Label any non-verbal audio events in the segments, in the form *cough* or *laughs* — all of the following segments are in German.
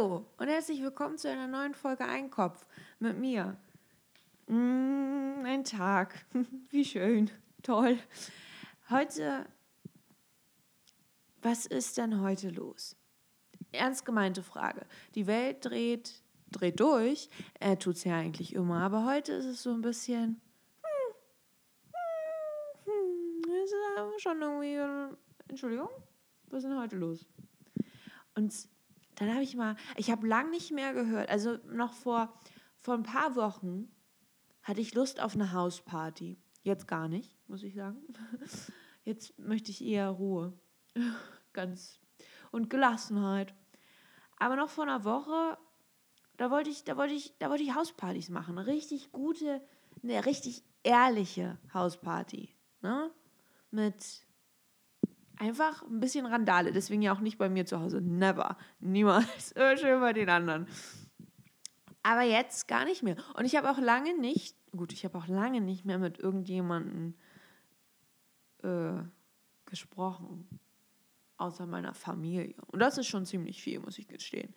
Hallo und herzlich willkommen zu einer neuen Folge Einkopf mit mir. Mm, ein Tag. *laughs* Wie schön. Toll. Heute. Was ist denn heute los? Ernst gemeinte Frage. Die Welt dreht, dreht durch. Er tut es ja eigentlich immer, aber heute ist es so ein bisschen. Hm, hm, hm, ist schon irgendwie. Entschuldigung? Was ist denn heute los? Und dann habe ich mal, ich habe lang nicht mehr gehört, also noch vor, vor ein paar Wochen hatte ich Lust auf eine Hausparty. Jetzt gar nicht, muss ich sagen. *laughs* Jetzt möchte ich eher Ruhe. *laughs* Ganz. Und Gelassenheit. Aber noch vor einer Woche, da wollte ich, da wollte ich, da wollte ich Hauspartys machen. Eine richtig gute, eine richtig ehrliche Hausparty. Ne? Mit einfach ein bisschen Randale. Deswegen ja auch nicht bei mir zu Hause. Never. Niemals. *laughs* Immer schön bei den anderen. Aber jetzt gar nicht mehr. Und ich habe auch lange nicht, gut, ich habe auch lange nicht mehr mit irgendjemandem äh, gesprochen. Außer meiner Familie. Und das ist schon ziemlich viel, muss ich gestehen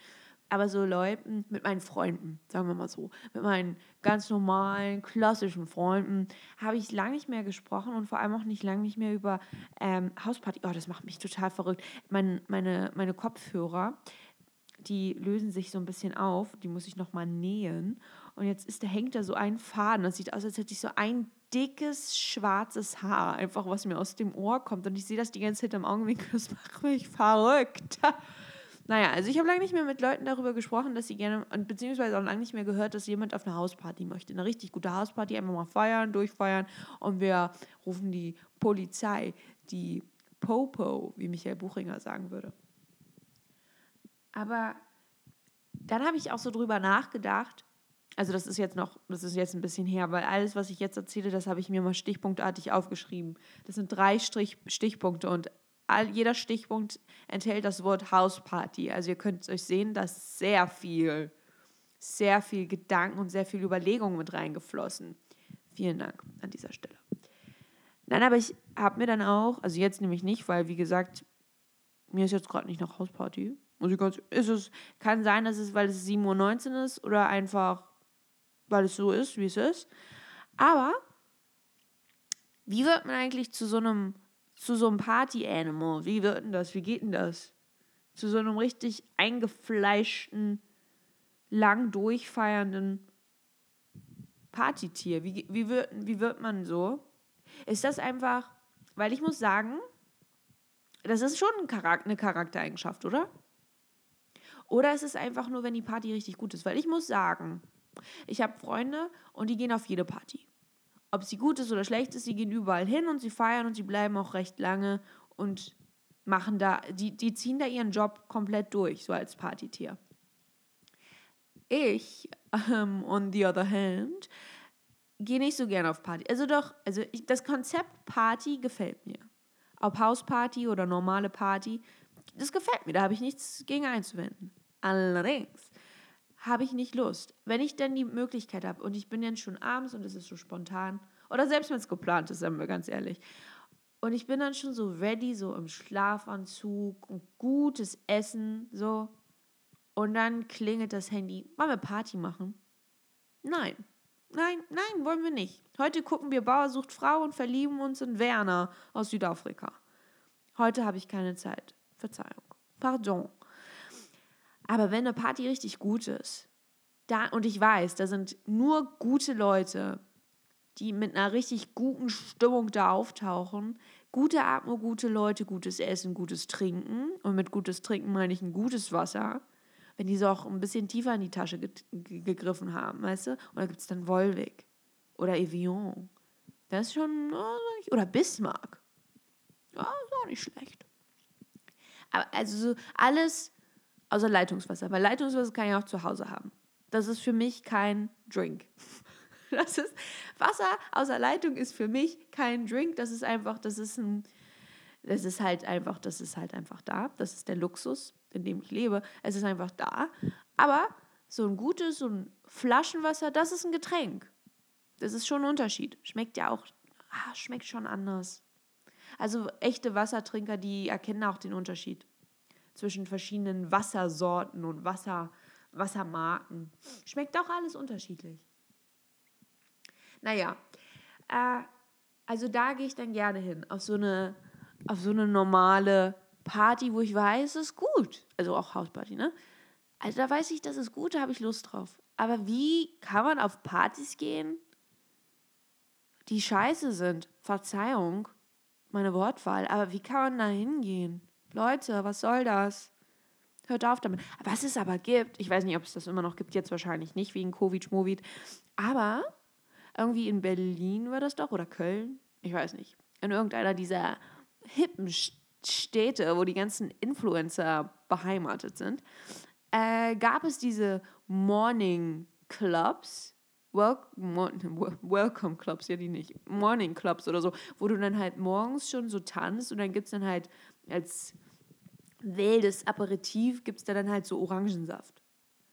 aber so Leuten, mit meinen Freunden, sagen wir mal so, mit meinen ganz normalen, klassischen Freunden, habe ich lange nicht mehr gesprochen und vor allem auch nicht lange nicht mehr über ähm, Hausparty. Oh, das macht mich total verrückt. Mein, meine, meine Kopfhörer, die lösen sich so ein bisschen auf, die muss ich nochmal nähen. Und jetzt ist, da hängt da so ein Faden. Das sieht aus, als hätte ich so ein dickes schwarzes Haar, einfach was mir aus dem Ohr kommt. Und ich sehe das die ganze Zeit im Augenwinkel. Das macht mich verrückt. *laughs* Naja, also ich habe lange nicht mehr mit Leuten darüber gesprochen, dass sie gerne, beziehungsweise auch lange nicht mehr gehört, dass jemand auf eine Hausparty möchte. Eine richtig gute Hausparty, einfach mal feiern, durchfeiern und wir rufen die Polizei, die Popo, wie Michael Buchinger sagen würde. Aber dann habe ich auch so drüber nachgedacht, also das ist jetzt noch, das ist jetzt ein bisschen her, weil alles, was ich jetzt erzähle, das habe ich mir mal stichpunktartig aufgeschrieben. Das sind drei Strich, Stichpunkte und all, jeder Stichpunkt enthält das Wort Hausparty. Also ihr könnt euch sehen, dass sehr viel, sehr viel Gedanken und sehr viel Überlegung mit reingeflossen. Vielen Dank an dieser Stelle. Nein, aber ich habe mir dann auch, also jetzt nämlich nicht, weil wie gesagt, mir ist jetzt gerade nicht nach Hausparty. Muss ganz, ist es, kann sein, dass es, weil es 7.19 Uhr ist oder einfach, weil es so ist, wie es ist. Aber wie wird man eigentlich zu so einem zu so einem Party-Animal. Wie wird denn das? Wie geht denn das? Zu so einem richtig eingefleischten, lang durchfeiernden Partytier. Wie, wie, wird, wie wird man so? Ist das einfach, weil ich muss sagen, das ist schon ein Charakter, eine Charaktereigenschaft, oder? Oder ist es einfach nur, wenn die Party richtig gut ist? Weil ich muss sagen, ich habe Freunde und die gehen auf jede Party ob sie gut ist oder schlecht ist, sie gehen überall hin und sie feiern und sie bleiben auch recht lange und machen da, die, die ziehen da ihren Job komplett durch, so als Partytier. Ich, um, on the other hand, gehe nicht so gerne auf Party. Also doch, also ich, das Konzept Party gefällt mir. Ob Hausparty oder normale Party, das gefällt mir, da habe ich nichts gegen einzuwenden. Allerdings habe ich nicht Lust. Wenn ich denn die Möglichkeit habe und ich bin dann schon abends und es ist so spontan oder selbst wenn es geplant ist, sagen wir ganz ehrlich. Und ich bin dann schon so ready, so im Schlafanzug und gutes Essen, so. Und dann klingelt das Handy. Wollen wir Party machen? Nein. Nein, nein, wollen wir nicht. Heute gucken wir Bauer sucht Frau und verlieben uns in Werner aus Südafrika. Heute habe ich keine Zeit. Verzeihung. Pardon. Aber wenn eine Party richtig gut ist, da, und ich weiß, da sind nur gute Leute, die mit einer richtig guten Stimmung da auftauchen, gute Atmung, gute Leute, gutes Essen, gutes Trinken. Und mit gutes Trinken meine ich ein gutes Wasser. Wenn die so auch ein bisschen tiefer in die Tasche ge gegriffen haben, weißt du? Und da gibt es dann Volvic oder Evian. Das ist schon, oder Bismarck. Ja, ist auch nicht schlecht. Aber also so alles Außer Leitungswasser. Weil Leitungswasser kann ich auch zu Hause haben. Das ist für mich kein Drink. *laughs* Das ist Wasser außer Leitung ist für mich kein Drink. Das ist einfach, das ist ein, das ist halt einfach, das ist halt einfach da. Das ist der Luxus, in dem ich lebe. Es ist einfach da. Aber so ein gutes, so ein Flaschenwasser, das ist ein Getränk. Das ist schon ein Unterschied. Schmeckt ja auch, ah, schmeckt schon anders. Also echte Wassertrinker, die erkennen auch den Unterschied zwischen verschiedenen Wassersorten und Wasser, Wassermarken. Schmeckt auch alles unterschiedlich. Naja, äh, also da gehe ich dann gerne hin, auf so eine, auf so eine normale Party, wo ich weiß, es ist gut. Also auch Hausparty, ne? Also da weiß ich, das ist gut, da habe ich Lust drauf. Aber wie kann man auf Partys gehen, die scheiße sind? Verzeihung, meine Wortwahl, aber wie kann man da hingehen? Leute, was soll das? Hört auf damit. Was es aber gibt, ich weiß nicht, ob es das immer noch gibt, jetzt wahrscheinlich nicht, wegen Covid-Schmovid, aber irgendwie in Berlin war das doch oder Köln, ich weiß nicht, in irgendeiner dieser hippen Städte, wo die ganzen Influencer beheimatet sind, äh, gab es diese Morning Clubs, Welcome Clubs, ja die nicht, Morning Clubs oder so, wo du dann halt morgens schon so tanzt und dann gibt es dann halt als wildes Aperitif gibt es da dann halt so Orangensaft.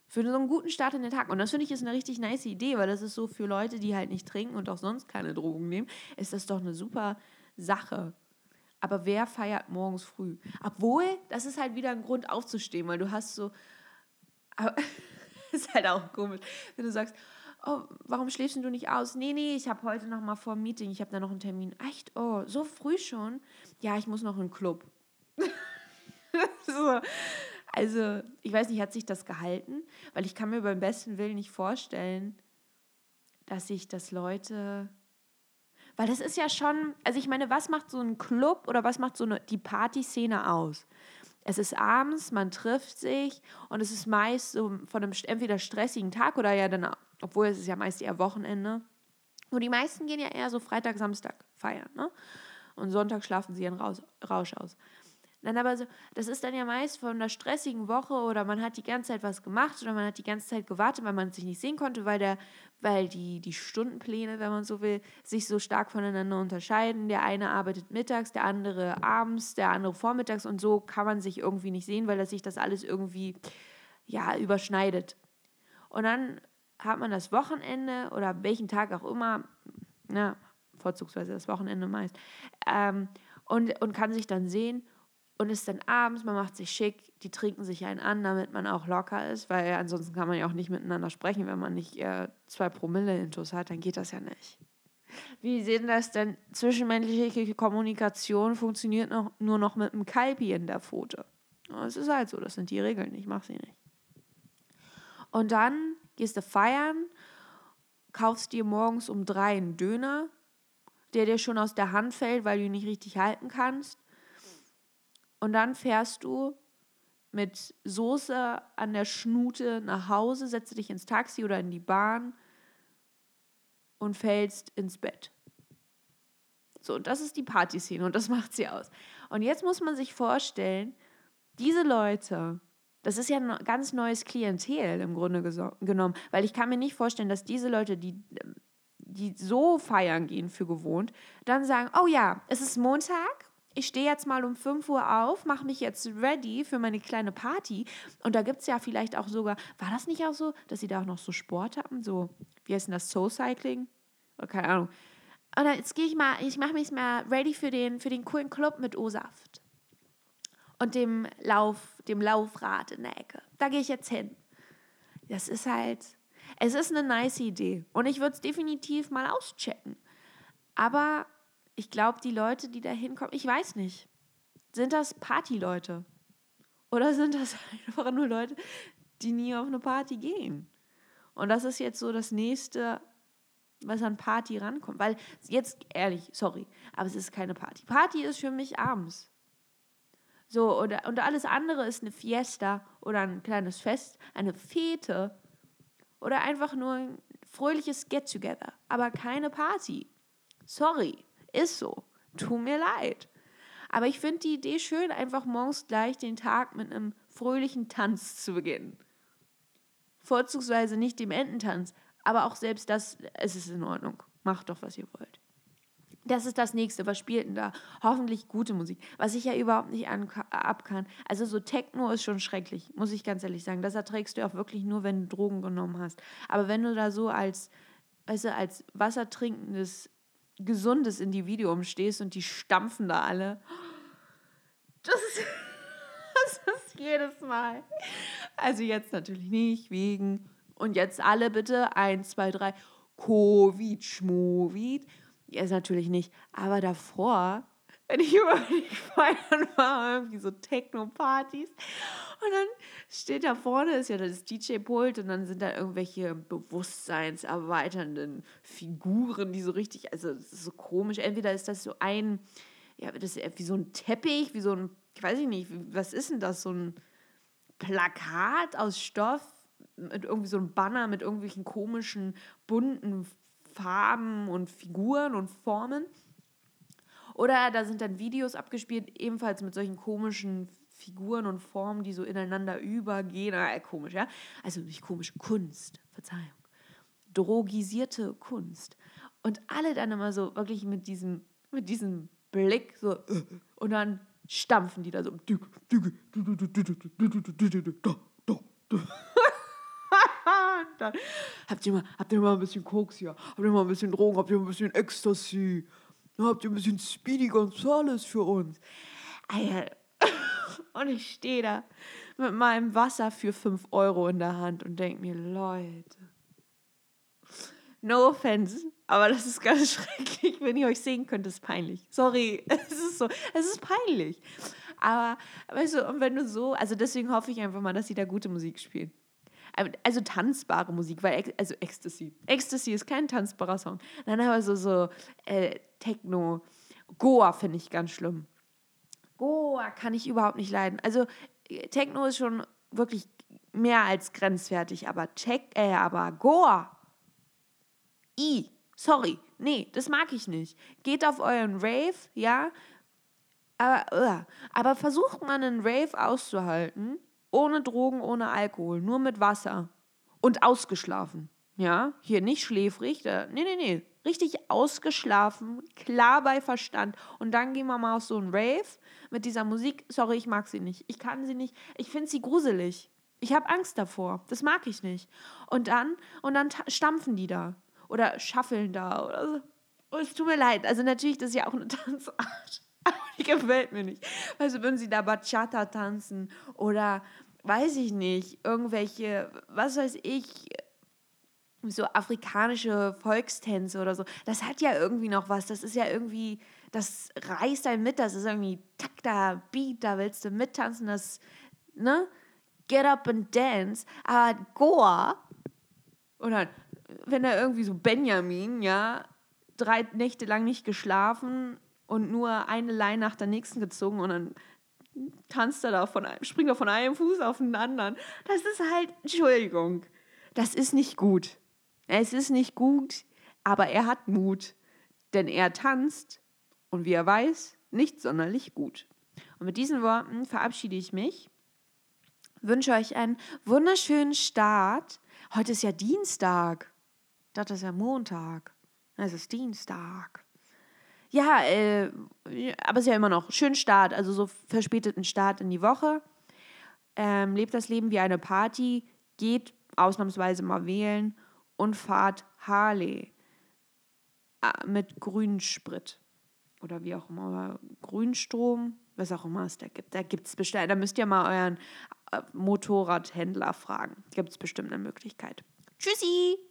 Für so einen guten Start in den Tag. Und das finde ich ist eine richtig nice Idee, weil das ist so für Leute, die halt nicht trinken und auch sonst keine Drogen nehmen, ist das doch eine super Sache. Aber wer feiert morgens früh? Obwohl, das ist halt wieder ein Grund aufzustehen, weil du hast so. *laughs* ist halt auch komisch, wenn du sagst, oh, warum schläfst du nicht aus? Nee, nee, ich habe heute noch mal vor dem Meeting, ich habe da noch einen Termin. Echt? Oh, so früh schon? Ja, ich muss noch in den Club. *laughs* so. Also, ich weiß nicht, hat sich das gehalten? Weil ich kann mir beim besten Willen nicht vorstellen, dass sich das Leute. Weil das ist ja schon, also ich meine, was macht so ein Club oder was macht so eine, die Partyszene aus? Es ist abends, man trifft sich und es ist meist so von einem entweder stressigen Tag oder ja dann, obwohl es ist ja meist eher Wochenende. Und die meisten gehen ja eher so Freitag, Samstag feiern, ne? Und Sonntag schlafen sie ihren Rausch aus. Dann aber so, das ist dann ja meist von einer stressigen Woche oder man hat die ganze Zeit was gemacht oder man hat die ganze Zeit gewartet, weil man sich nicht sehen konnte, weil der, weil die, die Stundenpläne, wenn man so will, sich so stark voneinander unterscheiden. Der eine arbeitet mittags, der andere abends, der andere vormittags und so kann man sich irgendwie nicht sehen, weil das sich das alles irgendwie ja überschneidet. Und dann hat man das Wochenende oder welchen Tag auch immer, na, vorzugsweise das Wochenende meist, ähm, und, und kann sich dann sehen und ist dann abends, man macht sich schick, die trinken sich einen an, damit man auch locker ist, weil ansonsten kann man ja auch nicht miteinander sprechen, wenn man nicht äh, zwei Promille intus hat, dann geht das ja nicht. Wie sehen das denn? Zwischenmenschliche Kommunikation funktioniert noch, nur noch mit einem Kalbi in der Pfote. Es ist halt so, das sind die Regeln, ich mache sie nicht. Und dann gehst du feiern, kaufst dir morgens um drei einen Döner, der dir schon aus der Hand fällt, weil du ihn nicht richtig halten kannst und dann fährst du mit Soße an der Schnute nach Hause, setzt dich ins Taxi oder in die Bahn und fällst ins Bett. So, und das ist die Partyszene und das *laughs* macht sie aus. Und jetzt muss man sich vorstellen, diese Leute, das ist ja ein ganz neues Klientel im Grunde genommen, weil ich kann mir nicht vorstellen, dass diese Leute, die, die so feiern gehen für gewohnt, dann sagen, oh ja, es ist Montag ich stehe jetzt mal um 5 Uhr auf, mache mich jetzt ready für meine kleine Party. Und da gibt es ja vielleicht auch sogar, war das nicht auch so, dass sie da auch noch so Sport haben? So, wie heißt denn das, Soul Cycling? Oder keine Ahnung. Und dann, jetzt gehe ich mal, ich mache mich mal ready für den, für den coolen Club mit O-Saft. Und dem Lauf, dem Laufrad in der Ecke. Da gehe ich jetzt hin. Das ist halt, es ist eine nice Idee. Und ich würde es definitiv mal auschecken. Aber ich glaube, die Leute, die da hinkommen, ich weiß nicht. Sind das Partyleute? Oder sind das *laughs* einfach nur Leute, die nie auf eine Party gehen? Und das ist jetzt so das nächste, was an Party rankommt. Weil jetzt, ehrlich, sorry, aber es ist keine Party. Party ist für mich abends. So, oder, und alles andere ist eine Fiesta oder ein kleines Fest, eine Fete oder einfach nur ein fröhliches Get-Together, aber keine Party. Sorry. Ist so. Tut mir leid. Aber ich finde die Idee schön, einfach morgens gleich den Tag mit einem fröhlichen Tanz zu beginnen. Vorzugsweise nicht dem Ententanz, aber auch selbst das, es ist in Ordnung. Macht doch, was ihr wollt. Das ist das nächste. Was spielt denn da? Hoffentlich gute Musik. Was ich ja überhaupt nicht ab kann. Also so Techno ist schon schrecklich, muss ich ganz ehrlich sagen. Das erträgst du auch wirklich nur, wenn du Drogen genommen hast. Aber wenn du da so als, weißt du, als wassertrinkendes gesundes Individuum stehst und die stampfen da alle. Das ist, *laughs* das ist Jedes Mal. Also jetzt natürlich nicht, wegen. Und jetzt alle bitte, eins, zwei, drei, Covid, Schmovid. Jetzt natürlich nicht. Aber davor, wenn ich *laughs* über die Feiern war, irgendwie so Techno-Partys. Und dann steht da vorne, ist ja das DJ-Pult und dann sind da irgendwelche bewusstseinserweiternden Figuren, die so richtig, also das ist so komisch. Entweder ist das so ein, ja, das ist wie so ein Teppich, wie so ein, ich weiß nicht, was ist denn das, so ein Plakat aus Stoff mit irgendwie so einem Banner mit irgendwelchen komischen, bunten Farben und Figuren und Formen. Oder da sind dann Videos abgespielt, ebenfalls mit solchen komischen Figuren und Formen, die so ineinander übergehen. Ah, komisch, ja? Also nicht komisch, Kunst, Verzeihung. Drogisierte Kunst. Und alle dann immer so wirklich mit diesem, mit diesem Blick so und dann stampfen die da so. Dann, habt, ihr mal, habt ihr mal ein bisschen Koks hier? Habt ihr mal ein bisschen Drogen? Habt ihr mal ein bisschen Ecstasy? Habt ihr ein bisschen Speedy Gonzales für uns? *laughs* Und ich stehe da mit meinem Wasser für 5 Euro in der Hand und denke mir, Leute, no offense, aber das ist ganz *laughs* schrecklich. Wenn ihr euch sehen könnt, ist peinlich. Sorry, *laughs* es ist so, es ist peinlich. Aber, weißt du, und wenn du so, also deswegen hoffe ich einfach mal, dass sie da gute Musik spielen. Also tanzbare Musik, weil, also Ecstasy. Ecstasy ist kein tanzbarer Song. Dann aber so, so äh, Techno. Goa finde ich ganz schlimm. Goa kann ich überhaupt nicht leiden. Also Techno ist schon wirklich mehr als grenzwertig, aber check, äh, aber Goa. I, sorry, nee, das mag ich nicht. Geht auf euren Rave, ja, aber, aber versucht man einen Rave auszuhalten, ohne Drogen, ohne Alkohol, nur mit Wasser und ausgeschlafen. Ja, hier nicht schläfrig, da, nee, nee, nee, richtig ausgeschlafen, klar bei Verstand. Und dann gehen wir mal auf so einen Rave mit dieser Musik. Sorry, ich mag sie nicht. Ich kann sie nicht. Ich finde sie gruselig. Ich habe Angst davor. Das mag ich nicht. Und dann, und dann stampfen die da. Oder schaffeln da oder so. Und es tut mir leid. Also natürlich, das ist ja auch eine *laughs* Tanzart. Aber die gefällt mir nicht. Also würden sie da Bachata tanzen oder weiß ich nicht, irgendwelche, was weiß ich, so afrikanische Volkstänze oder so. Das hat ja irgendwie noch was. Das ist ja irgendwie, das reißt einen mit. Das ist irgendwie Takt, da Beat, da willst du mittanzen. Das, ne? Get up and dance. Aber Goa, oder wenn er irgendwie so Benjamin, ja, drei Nächte lang nicht geschlafen und nur eine Line nach der nächsten gezogen und dann tanzt er da von einem, springt er von einem Fuß auf den anderen. Das ist halt, Entschuldigung, das ist nicht gut. Es ist nicht gut, aber er hat Mut, denn er tanzt und wie er weiß, nicht sonderlich gut. Und mit diesen Worten verabschiede ich mich, wünsche euch einen wunderschönen Start. Heute ist ja Dienstag. Das ist ja Montag. Es ist Dienstag. Ja, äh, aber es ist ja immer noch schön Start, also so verspäteten Start in die Woche. Ähm, lebt das Leben wie eine Party, geht ausnahmsweise mal wählen und fahrt Harley äh, mit Grünsprit oder wie auch immer, Grünstrom, was auch immer es da gibt. Da gibt es bestimmt, da müsst ihr mal euren äh, Motorradhändler fragen. Gibt es bestimmt eine Möglichkeit. Tschüssi!